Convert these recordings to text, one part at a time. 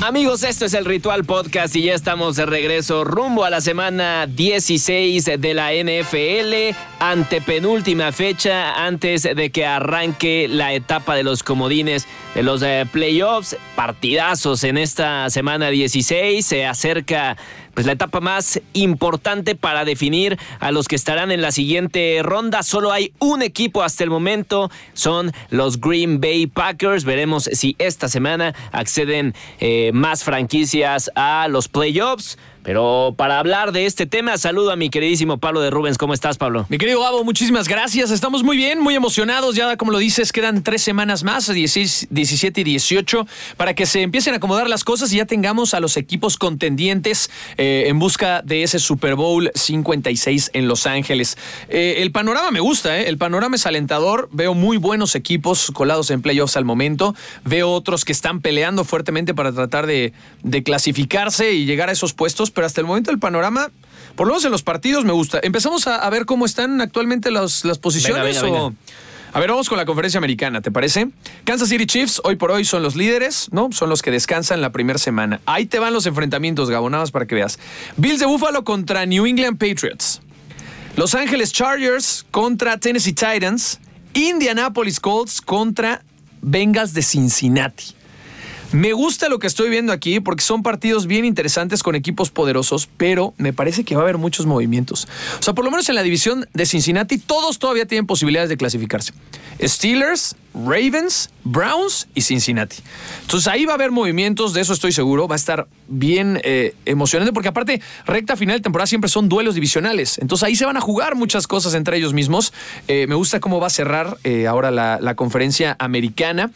Amigos, esto es el Ritual Podcast y ya estamos de regreso rumbo a la semana 16 de la NFL, antepenúltima fecha antes de que arranque la etapa de los comodines de los eh, playoffs. Partidazos en esta semana 16, se acerca pues la etapa más importante para definir a los que estarán en la siguiente ronda. Solo hay un equipo hasta el momento, son los Green Bay Packers. Veremos si esta semana acceden eh, más franquicias a los playoffs. Pero para hablar de este tema, saludo a mi queridísimo Pablo de Rubens. ¿Cómo estás, Pablo? Mi querido Gabo, muchísimas gracias. Estamos muy bien, muy emocionados. Ya, como lo dices, quedan tres semanas más, 16, 17 y 18, para que se empiecen a acomodar las cosas y ya tengamos a los equipos contendientes eh, en busca de ese Super Bowl 56 en Los Ángeles. Eh, el panorama me gusta, ¿eh? el panorama es alentador. Veo muy buenos equipos colados en playoffs al momento. Veo otros que están peleando fuertemente para tratar de, de clasificarse y llegar a esos puestos pero hasta el momento el panorama, por lo menos en los partidos, me gusta. Empezamos a, ver cómo están actualmente las posiciones. A ver, vamos con la conferencia americana, ¿te parece? Kansas City Chiefs hoy por hoy son los líderes, ¿no? Son los que descansan la primera semana. Ahí te van los enfrentamientos, gabonados para que veas. Bills de Buffalo contra New England Patriots. Los Ángeles Chargers contra Tennessee Titans. Indianapolis Colts contra Bengals de Cincinnati. Me gusta lo que estoy viendo aquí porque son partidos bien interesantes con equipos poderosos, pero me parece que va a haber muchos movimientos. O sea, por lo menos en la división de Cincinnati, todos todavía tienen posibilidades de clasificarse. Steelers, Ravens, Browns y Cincinnati. Entonces ahí va a haber movimientos, de eso estoy seguro. Va a estar bien eh, emocionante porque aparte, recta final de temporada siempre son duelos divisionales. Entonces ahí se van a jugar muchas cosas entre ellos mismos. Eh, me gusta cómo va a cerrar eh, ahora la, conferencia americana.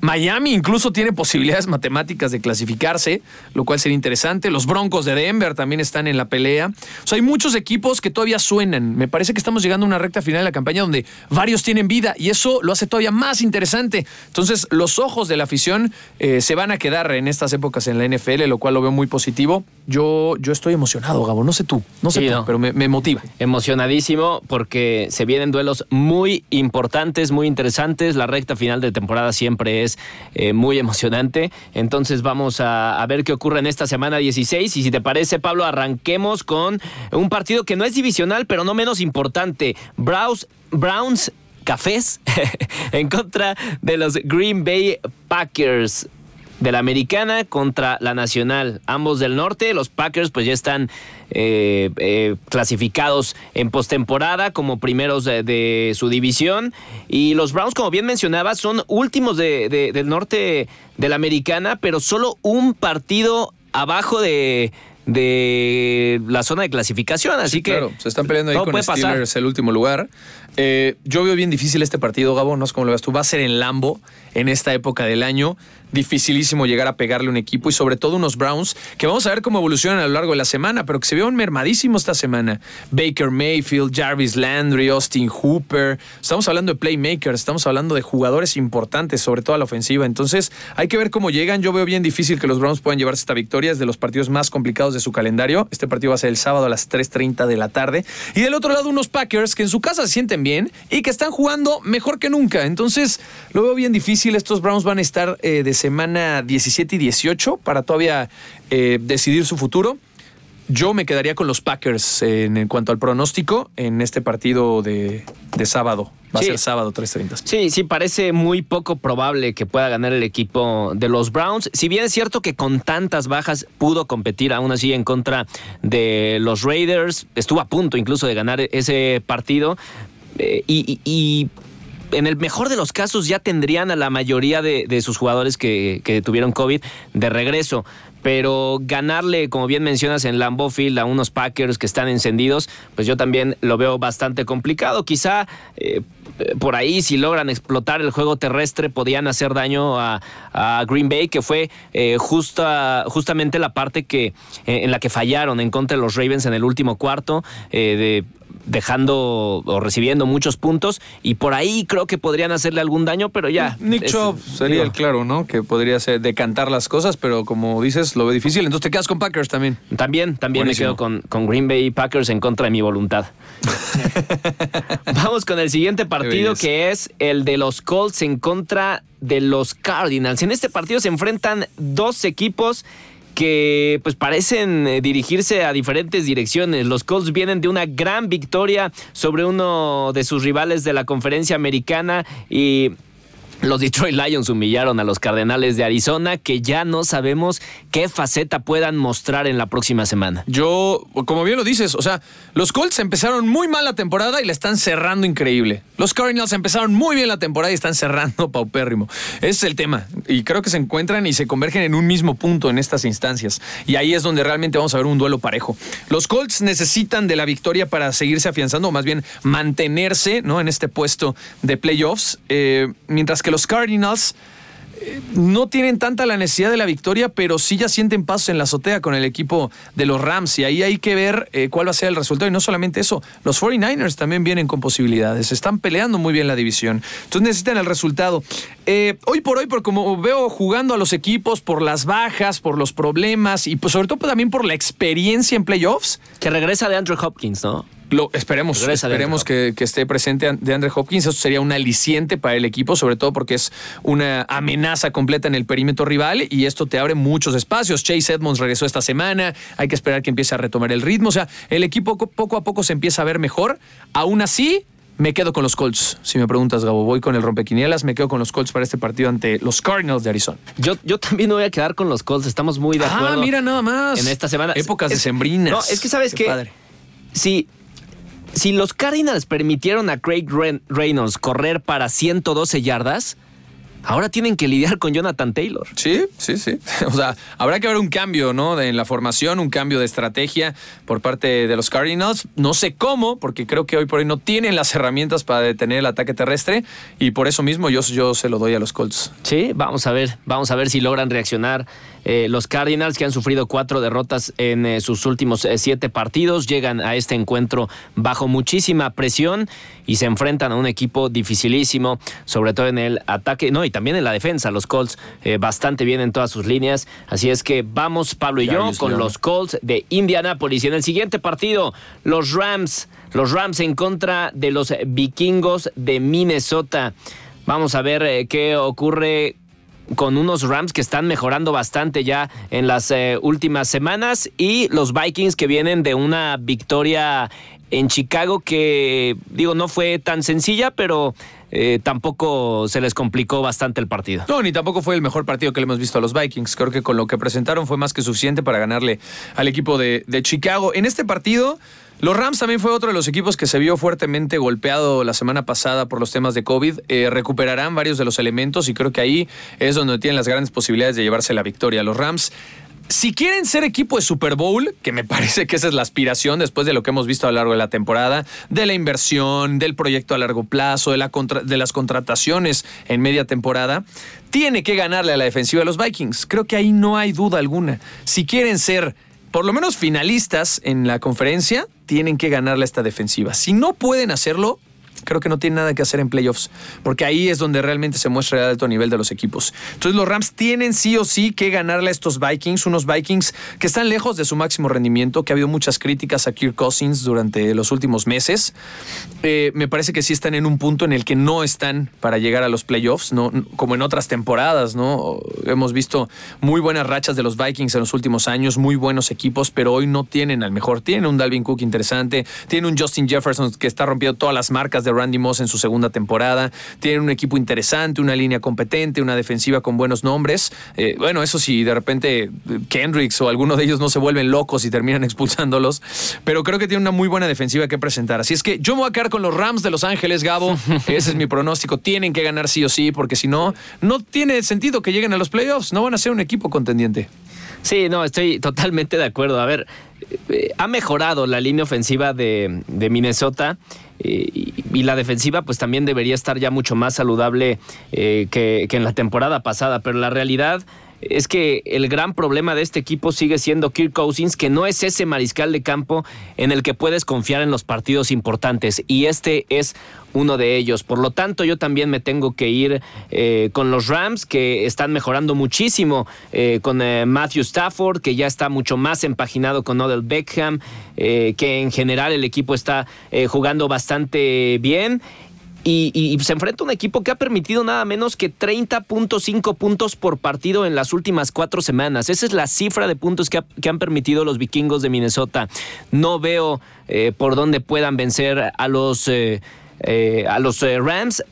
Miami incluso tiene posibilidades matemáticas de clasificarse, lo cual sería interesante. Los Broncos de Denver también están en la pelea. Hay muchos equipos que todavía suenan. Me parece que estamos llegando a una recta final de la campaña donde varios tienen vida y eso lo hace todavía más interesante. Entonces, los ojos de la afición eh, se van a quedar en estas épocas en la NFL, lo cual lo veo muy positivo. Yo, yo estoy emocionado, Gabo. No sé tú, no sé tú, pero me, motiva. Emocionadísimo porque se vienen duelos muy importantes, muy interesantes. La recta final de temporada siempre es eh, muy emocionante. Entonces, vamos a, ver qué ocurre en esta semana 16. Y si te parece, Pablo, arranquemos con un partido que no es divisional, pero no menos importante. Browns, Browns cafés en contra de los Green Bay Packers de la americana contra la nacional, ambos del norte. Los Packers pues ya están eh, eh, clasificados en postemporada como primeros de, su división. Y los Browns, como bien mencionaba, son últimos del norte de la americana, pero solo un partido abajo de, de la zona de clasificación. Así que. Claro, se están peleando ahí con Steelers el último lugar. Eh, yo veo bien difícil este partido, Gabo, no sé cómo lo ves tú. Va a ser en Lambo en esta época del año dificilísimo llegar a pegarle un equipo y sobre todo unos Browns que vamos a ver cómo evolucionan a lo largo de la semana, pero que se vieron mermadísimos esta semana. Baker Mayfield, Jarvis Landry, Austin Hooper. Estamos hablando de playmakers, estamos hablando de jugadores importantes, sobre todo a la ofensiva. Entonces hay que ver cómo llegan. Yo veo bien difícil que los Browns puedan llevarse esta victoria. Es de los partidos más complicados de su calendario. Este partido va a ser el sábado a las 3.30 de la tarde. Y del otro lado unos Packers que en su casa se sienten bien y que están jugando mejor que nunca. Entonces lo veo bien difícil. Estos Browns van a estar eh, de semana 17 y 18 para todavía eh, decidir su futuro. Yo me quedaría con los Packers en, cuanto al pronóstico en este partido de, sábado. Va a ser sábado 3.30. Sí, sí, parece muy poco probable que pueda ganar el equipo de los Browns. Si bien es cierto que con tantas bajas pudo competir aún así en contra de los Raiders, estuvo a punto incluso de ganar ese partido. Eh, y en el mejor de los casos ya tendrían a la mayoría de, sus jugadores que, tuvieron COVID de regreso. Pero ganarle, como bien mencionas, en Lambeau Field a unos Packers que están encendidos, pues yo también lo veo bastante complicado. Quizá eh, por ahí, si logran explotar el juego terrestre, podían hacer daño a, Green Bay, que fue eh, justa, justamente la parte que, en la que fallaron en contra de los Ravens en el último cuarto. de dejando o recibiendo muchos puntos y por ahí creo que podrían hacerle algún daño, pero ya. Nick Chubb sería el claro, ¿no? Que podría ser decantar las cosas, pero como dices, lo ve difícil. Entonces te quedas con Packers también. También, también me quedo con, con Green Bay Packers en contra de mi voluntad. Vamos con el siguiente partido que es el de los Colts en contra de los Cardinals. En este partido se enfrentan dos equipos que pues parecen eh, dirigirse a diferentes direcciones. Los Colts vienen de una gran victoria sobre uno de sus rivales de la conferencia americana y los Detroit Lions humillaron a los Cardenales de Arizona, que ya no sabemos qué faceta puedan mostrar en la próxima semana. Yo, como bien lo dices, o sea, los Colts empezaron muy mal la temporada y la están cerrando increíble. Los Cardinals empezaron muy bien la temporada y están cerrando paupérrimo. Ese es el tema. Y creo que se encuentran y se convergen en un mismo punto en estas instancias. Y ahí es donde realmente vamos a ver un duelo parejo. Los Colts necesitan de la victoria para seguirse afianzando, o más bien mantenerse ¿no? en este puesto de playoffs, eh, mientras que los Cardinals eh, no tienen tanta la necesidad de la victoria, pero sí ya sienten pasos en la azotea con el equipo de los Rams y ahí hay que ver eh, cuál va a ser el resultado. Y no solamente eso, los 49ers también vienen con posibilidades, están peleando muy bien la división, entonces necesitan el resultado. Eh, hoy por hoy, por como veo jugando a los equipos, por las bajas, por los problemas y pues sobre todo también por la experiencia en playoffs. Que regresa de Andrew Hopkins, ¿no? Lo, esperemos, esperemos que, esté presente de Andre Hopkins. Eso sería un aliciente para el equipo, sobre todo porque es una amenaza completa en el perímetro rival y esto te abre muchos espacios. Chase Edmonds regresó esta semana, hay que esperar que empiece a retomar el ritmo. O sea, el equipo poco a poco se empieza a ver mejor. Aún así, me quedo con los Colts. Si me preguntas, Gabo, voy con el rompequinielas, me quedo con los Colts para este partido ante los Cardinals de Arizona. Yo, yo también me voy a quedar con los Colts, estamos muy de ah, acuerdo. Ah, mira nada más. En esta semana. Épocas de sembrinas. No, es que sabes que. Padre. Sí, si los Cardinals permitieron a Craig Reynolds correr para 112 yardas, ahora tienen que lidiar con Jonathan Taylor. Sí, sí, sí. O sea, habrá que ver un cambio, ¿no? En la formación, un cambio de estrategia por parte de los Cardinals. No sé cómo, porque creo que hoy por hoy no tienen las herramientas para detener el ataque terrestre y por eso mismo yo, yo se lo doy a los Colts. Sí, vamos a ver, vamos a ver si logran reaccionar eh, los Cardinals, que han sufrido cuatro derrotas en eh, sus últimos eh, siete partidos, llegan a este encuentro bajo muchísima presión y se enfrentan a un equipo dificilísimo, sobre todo en el ataque, no, y también en la defensa. Los Colts bastante bien en todas sus líneas. Así es que vamos, Pablo y yo, con los Colts de Indianápolis. Y en el siguiente partido, los Rams, los Rams en contra de los vikingos de Minnesota. Vamos a ver qué ocurre con unos Rams que están mejorando bastante ya en las eh, últimas semanas y los Vikings que vienen de una victoria en Chicago que digo no fue tan sencilla pero eh, tampoco se les complicó bastante el partido. No, ni tampoco fue el mejor partido que le hemos visto a los Vikings. Creo que con lo que presentaron fue más que suficiente para ganarle al equipo de, de Chicago. En este partido los Rams también fue otro de los equipos que se vio fuertemente golpeado la semana pasada por los temas de COVID. Eh, recuperarán varios de los elementos y creo que ahí es donde tienen las grandes posibilidades de llevarse la victoria. Los Rams si quieren ser equipo de Super Bowl, que me parece que esa es la aspiración después de lo que hemos visto a lo largo de la temporada, de la inversión, del proyecto a largo plazo, de, de las contrataciones en media temporada, tiene que ganarle a la defensiva de los Vikings. Creo que ahí no hay duda alguna. Si quieren ser por lo menos finalistas en la conferencia, tienen que ganarle esta defensiva. Si no pueden hacerlo, creo que no tiene nada que hacer en playoffs, porque ahí es donde realmente se muestra el alto nivel de los equipos. Entonces los Rams tienen sí o sí que ganarle a estos Vikings, unos Vikings que están lejos de su máximo rendimiento, que ha habido muchas críticas a Kirk Cousins durante los últimos meses. Eh, me parece que sí están en un punto en el que no están para llegar a los playoffs, ¿no? como en otras temporadas, ¿no? Hemos visto muy buenas rachas de los Vikings en los últimos años, muy buenos equipos, pero hoy no tienen al mejor. Tienen un Dalvin Cook interesante, tiene un Justin Jefferson que está rompiendo todas las marcas de Randy Moss en su segunda temporada. Tienen un equipo interesante, una línea competente, una defensiva con buenos nombres. Eh, bueno, eso sí, de repente Kendricks o alguno de ellos no se vuelven locos y terminan expulsándolos. Pero creo que tiene una muy buena defensiva que presentar. Así es que yo me voy a quedar con los Rams de Los Ángeles, Gabo. Ese es mi pronóstico. Tienen que ganar sí o sí, porque si no, no tiene sentido que lleguen a los playoffs. No van a ser un equipo contendiente. Sí, no, estoy totalmente de acuerdo. A ver, eh, ha mejorado la línea ofensiva de, Minnesota eh, y, la defensiva pues también debería estar ya mucho más saludable eh, que, en la temporada pasada, pero la realidad es que el gran problema de este equipo sigue siendo Kirk Cousins, que no es ese mariscal de campo en el que puedes confiar en los partidos importantes. Y este es uno de ellos. Por lo tanto, yo también me tengo que ir eh, con los Rams, que están mejorando muchísimo, eh, con eh, Matthew Stafford, que ya está mucho más empaginado con Odell Beckham, que en general el equipo está jugando bastante bien. Y, se enfrenta a un equipo que ha permitido nada menos que 30.5 puntos por partido en las últimas cuatro semanas. Esa es la cifra de puntos que, han permitido los vikingos de Minnesota. No veo por dónde puedan vencer a los eh, a los eh, Rams.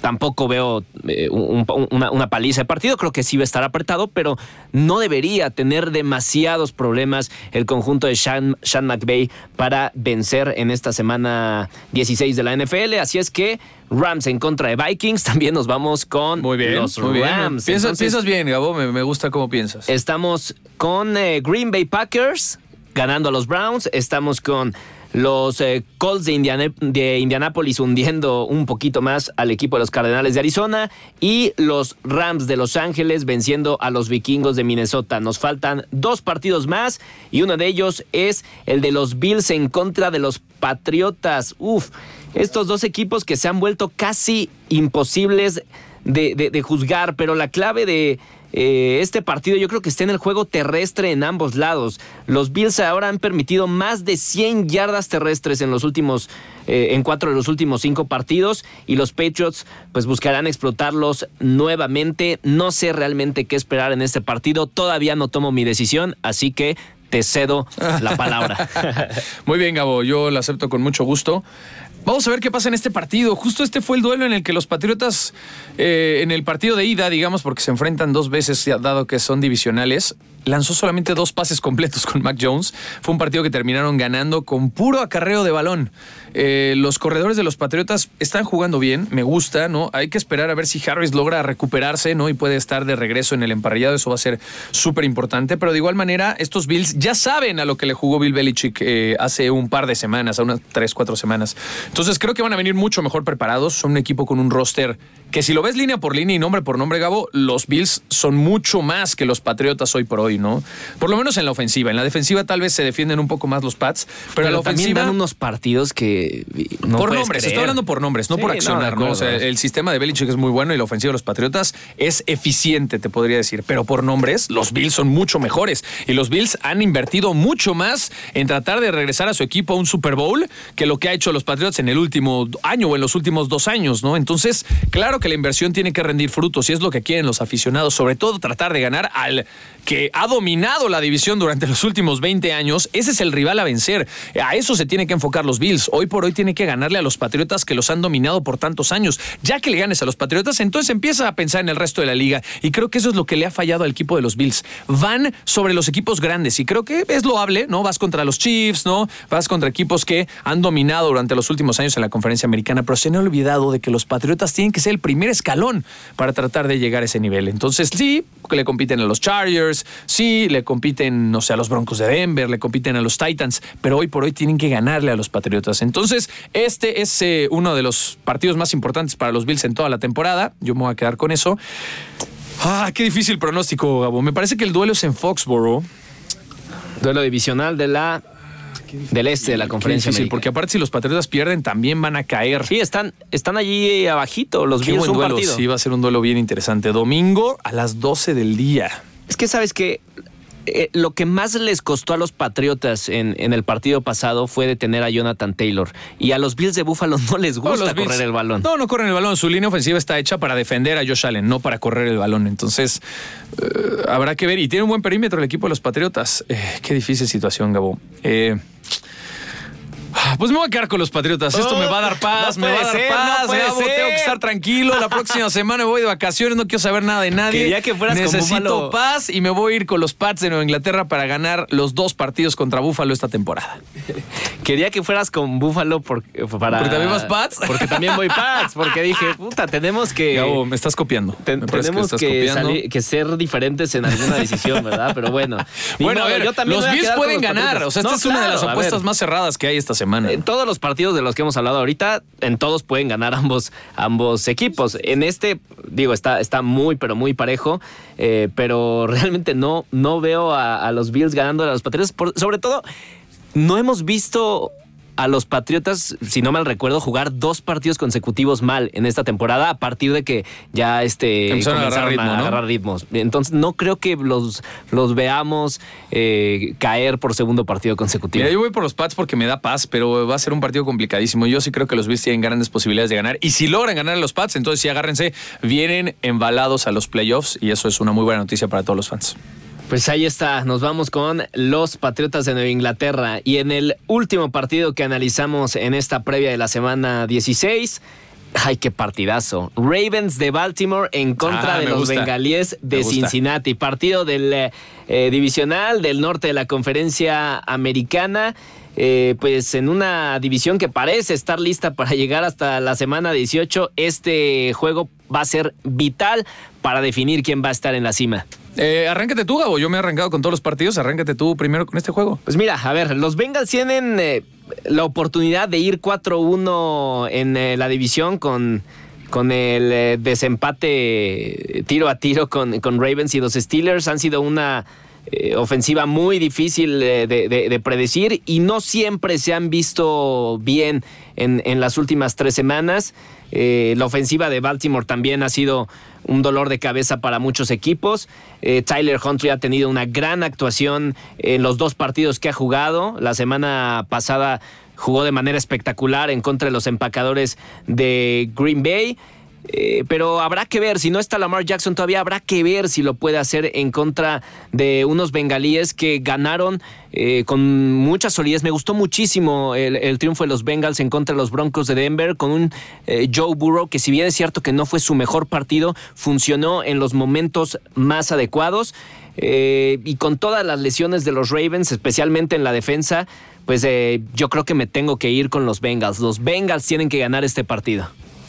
Tampoco veo eh, una, paliza de partido. Creo que sí va a estar apretado, pero no debería tener demasiados problemas el conjunto de Sean, Sean McVay para vencer en esta semana 16 de la NFL. Así es que Rams en contra de Vikings. También nos vamos con muy bien, los muy Rams. Bien. Piensas, bien, Gabo. Me, gusta cómo piensas. Estamos con Green Bay Packers ganando a los Browns. Estamos con los eh, Colts de, Indianápolis hundiendo un poquito más al equipo de los Cardenales de Arizona y los Rams de Los Ángeles venciendo a los Vikingos de Minnesota. Nos faltan dos partidos más y uno de ellos es el de los Bills en contra de los Patriotas. Uf, estos dos equipos que se han vuelto casi imposibles de juzgar, pero la clave de eh, este partido yo creo que está en el juego terrestre en ambos lados. Los Bills ahora han permitido más de 100 yardas terrestres en los últimos, eh, en cuatro de los últimos cinco partidos y los Patriots pues buscarán explotarlos nuevamente. No sé realmente qué esperar en este partido. Todavía no tomo mi decisión, así que te cedo la palabra. Muy bien, Gabo, yo lo acepto con mucho gusto. Vamos a ver qué pasa en este partido. Justo este fue el duelo en el que los Patriotas, eh, en el partido de ida, digamos, porque se enfrentan dos veces, dado que son divisionales, lanzó solamente dos pases completos con Mac Jones. Fue un partido que terminaron ganando con puro acarreo de balón. Eh, los corredores de los Patriotas están jugando bien, me gusta, ¿no? Hay que esperar a ver si Harris logra recuperarse, ¿no? Y puede estar de regreso en el emparrillado, eso va a ser súper importante. Pero de igual manera, estos Bills ya saben a lo que le jugó Bill Belichick eh, hace un par de semanas, a unas tres, cuatro semanas. Entonces creo que van a venir mucho mejor preparados. Son un equipo con un roster que si lo ves línea por línea y nombre por nombre, Gabo, los Bills son mucho más que los Patriotas hoy por hoy, ¿no? Por lo menos en la ofensiva. En la defensiva tal vez se defienden un poco más los Pats, pero, en la ofensiva... dan unos partidos que no Por nombres, estoy hablando por nombres, no por accionar, ¿no? O sea, el sistema de Belichick es muy bueno y la ofensiva de los Patriotas es eficiente, te podría decir. Pero por nombres, los Bills son mucho mejores. Y los Bills han invertido mucho más en tratar de regresar a su equipo a un Super Bowl que lo que ha hecho los Patriotas en el último año o en los últimos dos años, ¿no? Entonces, claro que la inversión tiene que rendir frutos y es lo que quieren los aficionados, sobre todo tratar de ganar al que ha dominado la división durante los últimos 20 años. Ese es el rival a vencer. A eso se tiene que enfocar los Bills. Hoy por hoy tiene que ganarle a los Patriotas que los han dominado por tantos años. Ya que le ganes a los Patriotas, entonces empieza a pensar en el resto de la liga. Y creo que eso es lo que le ha fallado al equipo de los Bills. Van sobre los equipos grandes y creo que es loable, ¿no? Vas contra los Chiefs, ¿no? Vas contra equipos que han dominado durante los últimos años en la conferencia americana, pero se han olvidado de que los Patriotas tienen que ser el primer escalón para tratar de llegar a ese nivel. Entonces, sí, le compiten a los Chargers, sí, le compiten, no sé, a los Broncos de Denver, le compiten a los Titans, pero hoy por hoy tienen que ganarle a los Patriotas. Entonces, este es eh, uno de los partidos más importantes para los Bills en toda la temporada. Yo me voy a quedar con eso. Ah, qué difícil pronóstico, Gabo. Me parece que el duelo es en Foxborough. Duelo divisional de la del este de la conferencia. Difícil, porque aparte si los Patriotas pierden también van a caer. Sí, están, están allí abajito los Bills un duelo. Sí, va a ser un duelo bien interesante. Domingo a las 12 del día. Es que sabes que eh, lo que más les costó a los Patriotas en, el partido pasado fue detener a Jonathan Taylor. Y a los Bills de Buffalo no les gusta correr el balón. No, no corren el balón. Su línea ofensiva está hecha para defender a Josh Allen, no para correr el balón. Entonces, eh, habrá que ver. Y tiene un buen perímetro el equipo de los Patriotas. Eh, qué difícil situación, Gabo. Eh, pues me voy a quedar con los Patriotas. Esto me va a dar paz, me va a dar paz. tengo que estar tranquilo. La próxima semana me voy de vacaciones, no quiero saber nada de nadie. ya que fueras Necesito paz y me voy a ir con los Pats de Nueva Inglaterra para ganar los dos partidos contra Búfalo esta temporada. Quería que fueras con Búfalo porque, para... porque también vas Pats. Porque también voy Pats. Porque dije, puta, tenemos que. me estás copiando. tenemos que, ser diferentes en alguna decisión, ¿verdad? Pero bueno. Bueno, a ver, los Bills pueden ganar. O sea, esta es una de las apuestas más cerradas que hay esta semana. En todos los partidos de los que hemos hablado ahorita, en todos pueden ganar ambos, ambos equipos. En este, digo, está, está muy, pero muy parejo, eh, pero realmente no, no veo a, los Bills ganando a los Patriotas. Por- sobre todo, no hemos visto a los Patriotas, si no mal recuerdo, jugar dos partidos consecutivos mal en esta temporada a partir de que ya este, Empezaron a agarrar ritmo, ritmos. Entonces no creo que los, los veamos eh, caer por segundo partido consecutivo. Mira, yo voy por los Pats porque me da paz, pero va a ser un partido complicadísimo. Yo sí creo que los Bills tienen grandes posibilidades de ganar. Y si logran ganar a los Pats, entonces sí agárrense, vienen embalados a los playoffs y eso es una muy buena noticia para todos los fans. Pues ahí está, nos vamos con los Patriotas de Nueva Inglaterra y en el último partido que analizamos en esta previa de la semana 16, ay qué partidazo, Ravens de Baltimore en contra Ah, de los gusta. Bengalíes de. Cincinnati, partido del eh, eh, divisional del norte de la conferencia americana. Eh, pues en una división que parece estar lista para llegar hasta la semana 18, este juego va a ser vital para definir quién va a estar en la cima. Eh, arráncate tú, Gabo. Yo me he arrancado con todos los partidos. Arráncate tú primero con este juego. Pues mira, a ver, los Bengals tienen eh, la oportunidad de ir 4-1 en eh, la división con, con el eh, desempate tiro a tiro con, con Ravens y los Steelers. Han sido una eh, ofensiva muy difícil de, de- de predecir y no siempre se han visto bien en, las últimas tres semanas. Eh, la ofensiva de Baltimore también ha sido un dolor de cabeza para muchos equipos. Eh, Tyler Huntley ha tenido una gran actuación en los dos partidos que ha jugado. La semana pasada jugó de manera espectacular en contra de los empacadores de Green Bay. Eh, pero habrá que ver, si no está Lamar Jackson todavía, habrá que ver si lo puede hacer en contra de unos bengalíes que ganaron eh, con mucha solidez. Me gustó muchísimo el, triunfo de los Bengals en contra de los Broncos de Denver con un eh, Joe Burrow que si bien es cierto que no fue su mejor partido, funcionó en los momentos más adecuados. Y con todas las lesiones de los Ravens, especialmente en la defensa, pues yo creo que me tengo que ir con los Bengals. Los Bengals tienen que ganar este partido.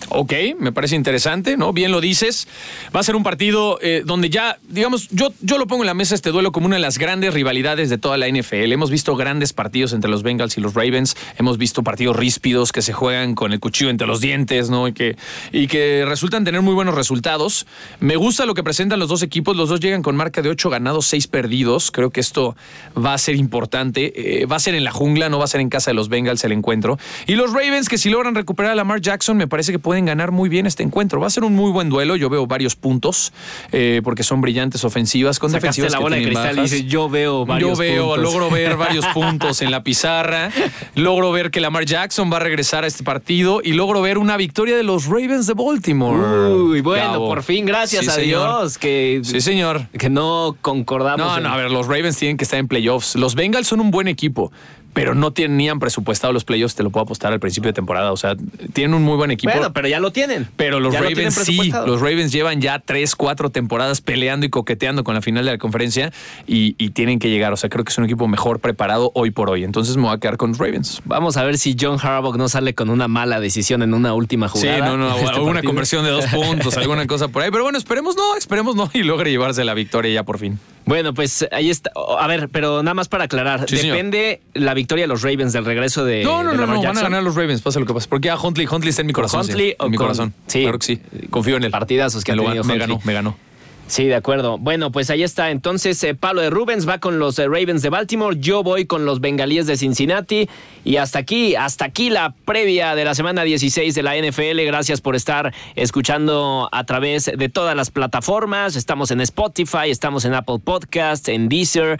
Ok, me parece interesante, ¿no? Bien lo dices. Va a ser un partido eh, donde ya, digamos, yo, yo lo pongo en la mesa este duelo como una de las grandes rivalidades de toda la NFL. Hemos visto grandes partidos entre los Bengals y los Ravens. Hemos visto partidos ríspidos que se juegan con el cuchillo entre los dientes, ¿no? Y que, y que resultan tener muy buenos resultados. Me gusta lo que presentan los dos equipos. Los dos llegan con marca de 8 ganados, 6 perdidos. Creo que esto va a ser importante. Eh, va a ser en la jungla, no va a ser en casa de los Bengals el encuentro. Y los Ravens, que si logran recuperar a Lamar Jackson, me parece que pueden ganar muy bien este encuentro. Va a ser un muy buen duelo. Yo veo varios puntos eh, porque son brillantes ofensivas con Sacaste defensivas la que bola de cristal y bajas. dices, yo veo varios Yo veo, puntos". logro ver varios puntos en la pizarra, logro ver que Lamar Jackson va a regresar a este partido y logro ver una victoria de los Ravens de Baltimore. Uy, bueno, Gabo. por fin, gracias Sí, a señor. Dios que, Sí, señor. que no concordamos. No, en- no, a ver, los Ravens tienen que estar en playoffs. Los Bengals son un buen equipo, pero no tenían presupuestado los playoffs, te lo puedo apostar al principio de temporada. O sea, tienen un muy buen equipo. Bueno, pero ya lo tienen. Pero los Ya lo tienen Ravens sí, los Ravens llevan ya tres, cuatro temporadas peleando y coqueteando con la final de la conferencia y, y tienen que llegar. O sea, creo que es un equipo mejor preparado hoy por hoy. Entonces me voy a quedar con los Ravens. Vamos a ver si John Harbaugh no sale con una mala decisión en una última Sí, jugada. no, no, de este alguna partido. conversión de dos puntos, alguna cosa por ahí. Pero bueno, esperemos no, esperemos no y logre llevarse la victoria ya por fin. Bueno, pues ahí está. A ver, pero nada más para aclarar. Sí, señor. Depende la victoria de los Ravens del regreso de. No, no, de no, van a ganar los Ravens, pasa lo que pasa. Porque a Huntley, Huntley está en mi corazón. Huntley sí, o en mi con- corazón. sí. Claro que sí. Confío en él. Partidazos que me, ha tenido me ganó, me ganó. Sí, de acuerdo. Bueno, pues ahí está. Entonces, eh, Pablo de Rubens va con los eh, Ravens de Baltimore. Yo voy con los Bengalíes de Cincinnati. Y hasta aquí, hasta aquí la previa de la semana 16 de la NFL. Gracias por estar escuchando a través de todas las plataformas. Estamos en Spotify, estamos en Apple Podcast, en Deezer.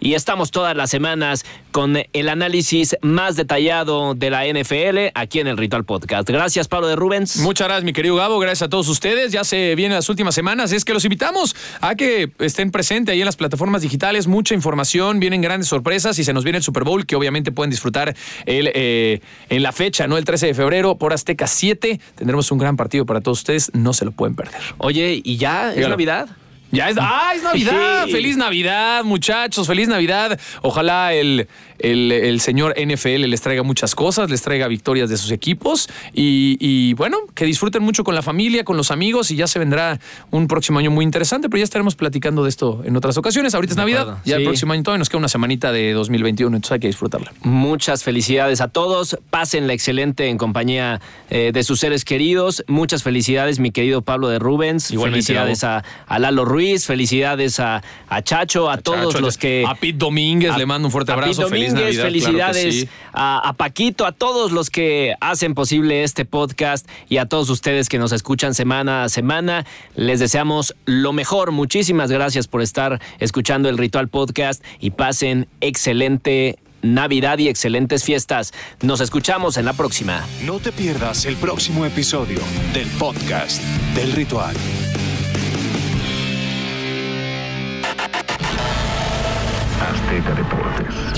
Y estamos todas las semanas con el análisis más detallado de la NFL aquí en el Ritual Podcast. Gracias, Pablo de Rubens. Muchas gracias, mi querido Gabo. Gracias a todos ustedes. Ya se vienen las últimas semanas. Es que los invitamos a que estén presentes ahí en las plataformas digitales. Mucha información, vienen grandes sorpresas y se nos viene el Super Bowl que obviamente pueden disfrutar el, eh, en la fecha, ¿no? El 13 de febrero por Azteca 7. Tendremos un gran partido para todos ustedes. No se lo pueden perder. Oye, ¿y ya? ¿Es. Navidad? Ya es, ¡ah, es Navidad! ¡Feliz Navidad, muchachos! ¡Feliz Navidad! Ojalá el, el, el señor NFL les traiga muchas cosas, les traiga victorias de sus equipos y, y, bueno, que disfruten mucho con la familia, con los amigos y ya se vendrá un próximo año muy interesante, pero ya estaremos platicando de esto en otras ocasiones. Ahorita es Navidad, ya el próximo año todavía nos queda una semanita de 2021, entonces hay que disfrutarla. Muchas felicidades a todos, pasen la excelente en compañía eh, de sus seres queridos, muchas felicidades mi querido Pablo de Rubens, felicidades a, Lalo Ruiz, felicidades a, Chacho, a, todos los que... A Pete Domínguez le mando un fuerte abrazo, feliz Navidad, felicidades a, a Paquito, a todos los que hacen posible este podcast y a todos ustedes que nos escuchan semana a semana, les deseamos lo mejor, muchísimas gracias por estar escuchando el Ritual Podcast y pasen excelente Navidad y excelentes fiestas. Nos escuchamos en la próxima. No te pierdas el próximo episodio del podcast del Ritual. Azteca Deportes.